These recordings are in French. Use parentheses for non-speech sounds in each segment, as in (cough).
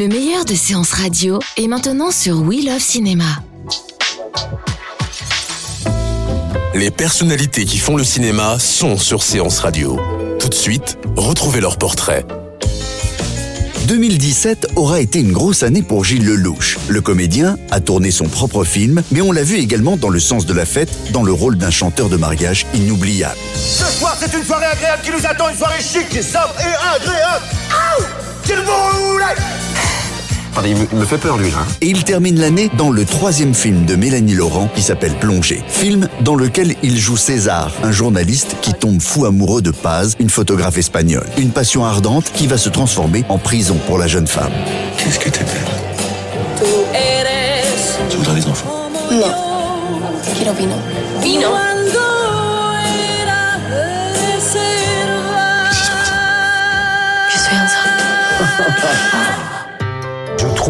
Le meilleur de séances radio est maintenant sur We Love Cinéma. Les personnalités qui font le cinéma sont sur Séance Radio. Tout de suite, retrouvez leur portrait. 2017 aura été une grosse année pour Gilles Lelouch. Le comédien a tourné son propre film, mais on l'a vu également dans Le sens de la fête, dans le rôle d'un chanteur de mariage inoubliable. Ce soir, c'est une soirée agréable qui nous attend, une soirée chic, sobre et agréable. Il me, il me fait peur lui là. hein. Et il termine l'année dans le troisième film de Mélanie Laurent qui s'appelle Plongée. Film dans lequel il joue César, un journaliste qui tombe fou amoureux de Paz, une photographe espagnole. Une passion ardente qui va se transformer en prison pour la jeune femme. Qu'est-ce que t'es belle. Tu voudrais des enfants? No. Quiero vino. Vino Je suis enceinte. (laughs)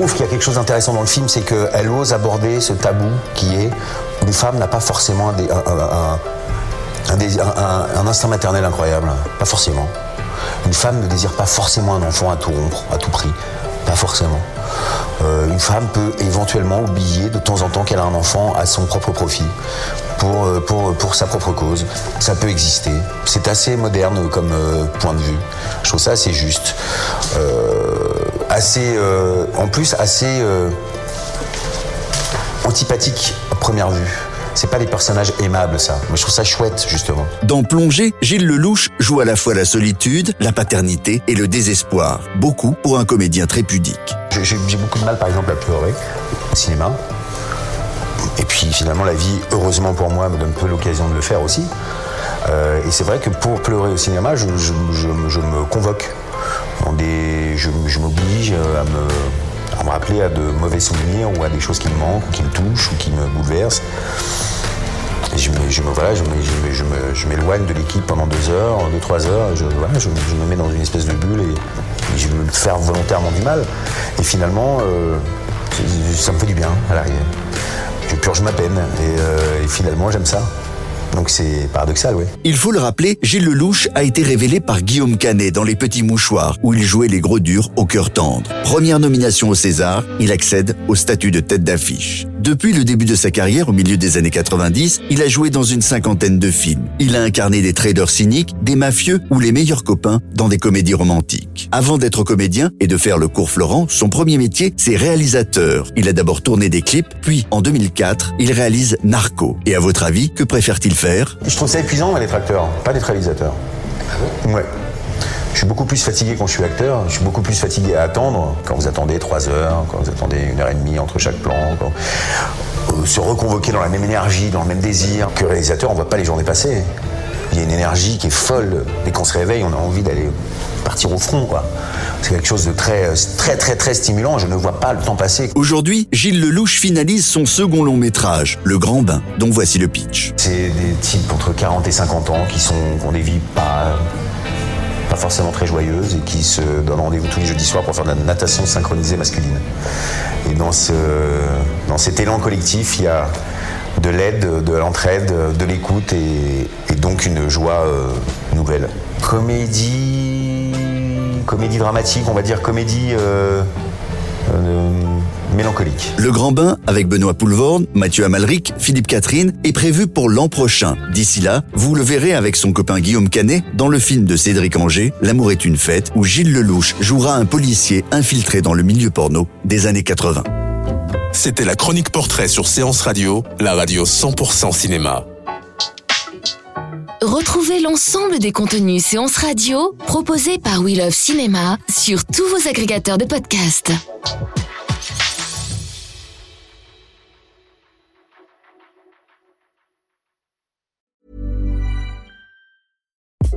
Trouve qu'il y a quelque chose d'intéressant dans le film, c'est qu'elle ose aborder ce tabou qui est une femme n'a pas forcément un, instinct maternel incroyable. Pas forcément. Une femme ne désire pas forcément un enfant à tout rompre, à tout prix. Pas forcément. Euh, une femme peut éventuellement oublier de temps en temps qu'elle a un enfant à son propre profit, pour, euh, pour, pour sa propre cause. Ça peut exister. C'est assez moderne comme euh, point de vue. Je trouve ça assez juste. Assez, euh, en plus, assez euh, antipathique à première vue. C'est pas des personnages aimables, ça. Mais je trouve ça chouette, justement. Dans Plongée, Gilles Lelouch joue à la fois la solitude, la paternité et le désespoir. Beaucoup pour un comédien très pudique. J'ai- beaucoup de mal, par exemple, à pleurer au cinéma. Et puis, finalement, la vie, heureusement pour moi, me donne peu l'occasion de le faire aussi. Euh, et c'est vrai que pour pleurer au cinéma, je, je- je- je me convoque. Je m'oblige à me, à me rappeler à de mauvais souvenirs ou à des choses qui me manquent, qui me touchent, ou qui me bouleversent. Je me, je me- je me- je me- me- m'éloigne de l'équipe pendant deux heures, deux, trois heures. Je, voilà, je, me mets dans une espèce de bulle et, je veux faire volontairement du mal. Et finalement, euh, ça me fait du bien à l'arrivée. Je purge ma peine et, euh, et finalement, j'aime ça. Donc c'est paradoxal, oui. Il faut le rappeler, Gilles Lelouch a été révélé par Guillaume Canet dans Les Petits Mouchoirs, où il jouait les gros durs au cœur tendre. Première nomination au César, il accède au statut de tête d'affiche. Depuis le début de sa carrière, au milieu des années 90, il a joué dans une cinquantaine de films. Il a incarné des traders cyniques, des mafieux ou les meilleurs copains dans des comédies romantiques. Avant d'être comédien et de faire le cours Florent, son premier métier, c'est réalisateur. Il a d'abord tourné des clips, puis en 2004, il réalise Narco. Et à votre avis, que préfère-t-il faire? Je trouve ça épuisant d'être acteur, pas d'être réalisateur. Ouais. Je suis beaucoup plus fatigué quand je suis acteur, je suis beaucoup plus fatigué à attendre, quand vous attendez trois heures, quand vous attendez une heure et demie entre chaque plan, quand- euh, se reconvoquer dans la même énergie, dans le même désir. Que réalisateur, on voit pas les journées passer. Il y a une énergie qui est folle. Dès qu'on se réveille, on a envie d'aller partir au front, quoi. C'est quelque chose de très, très, très, très stimulant. Je ne vois pas le temps passer. Aujourd'hui, Gilles Lelouch finalise son second long métrage, Le Grand Bain, dont voici le pitch. C'est des types entre 40 et 50 ans qui, sont, qui ont des vies pas, pas forcément très joyeuses et qui se donnent rendez-vous tous les jeudis soirs pour faire de la natation synchronisée masculine. Et dans, ce, dans cet élan collectif, il y a de l'aide, de l'entraide, de l'écoute et, donc une joie euh, nouvelle. Comédie, comédie dramatique, on va dire comédie euh, euh, mélancolique. Le Grand Bain, avec Benoît Poulvorne, Mathieu Amalric, Philippe Catherine, est prévu pour l'an prochain. D'ici là, vous le verrez avec son copain Guillaume Canet dans le film de Cédric Anger, L'amour est une fête, où Gilles Lelouch jouera un policier infiltré dans le milieu porno des années 80. C'était la chronique portrait sur Séance Radio, la radio 100% cinéma. Retrouvez l'ensemble des contenus séances radio proposés par We Love Cinéma sur tous vos agrégateurs de podcasts.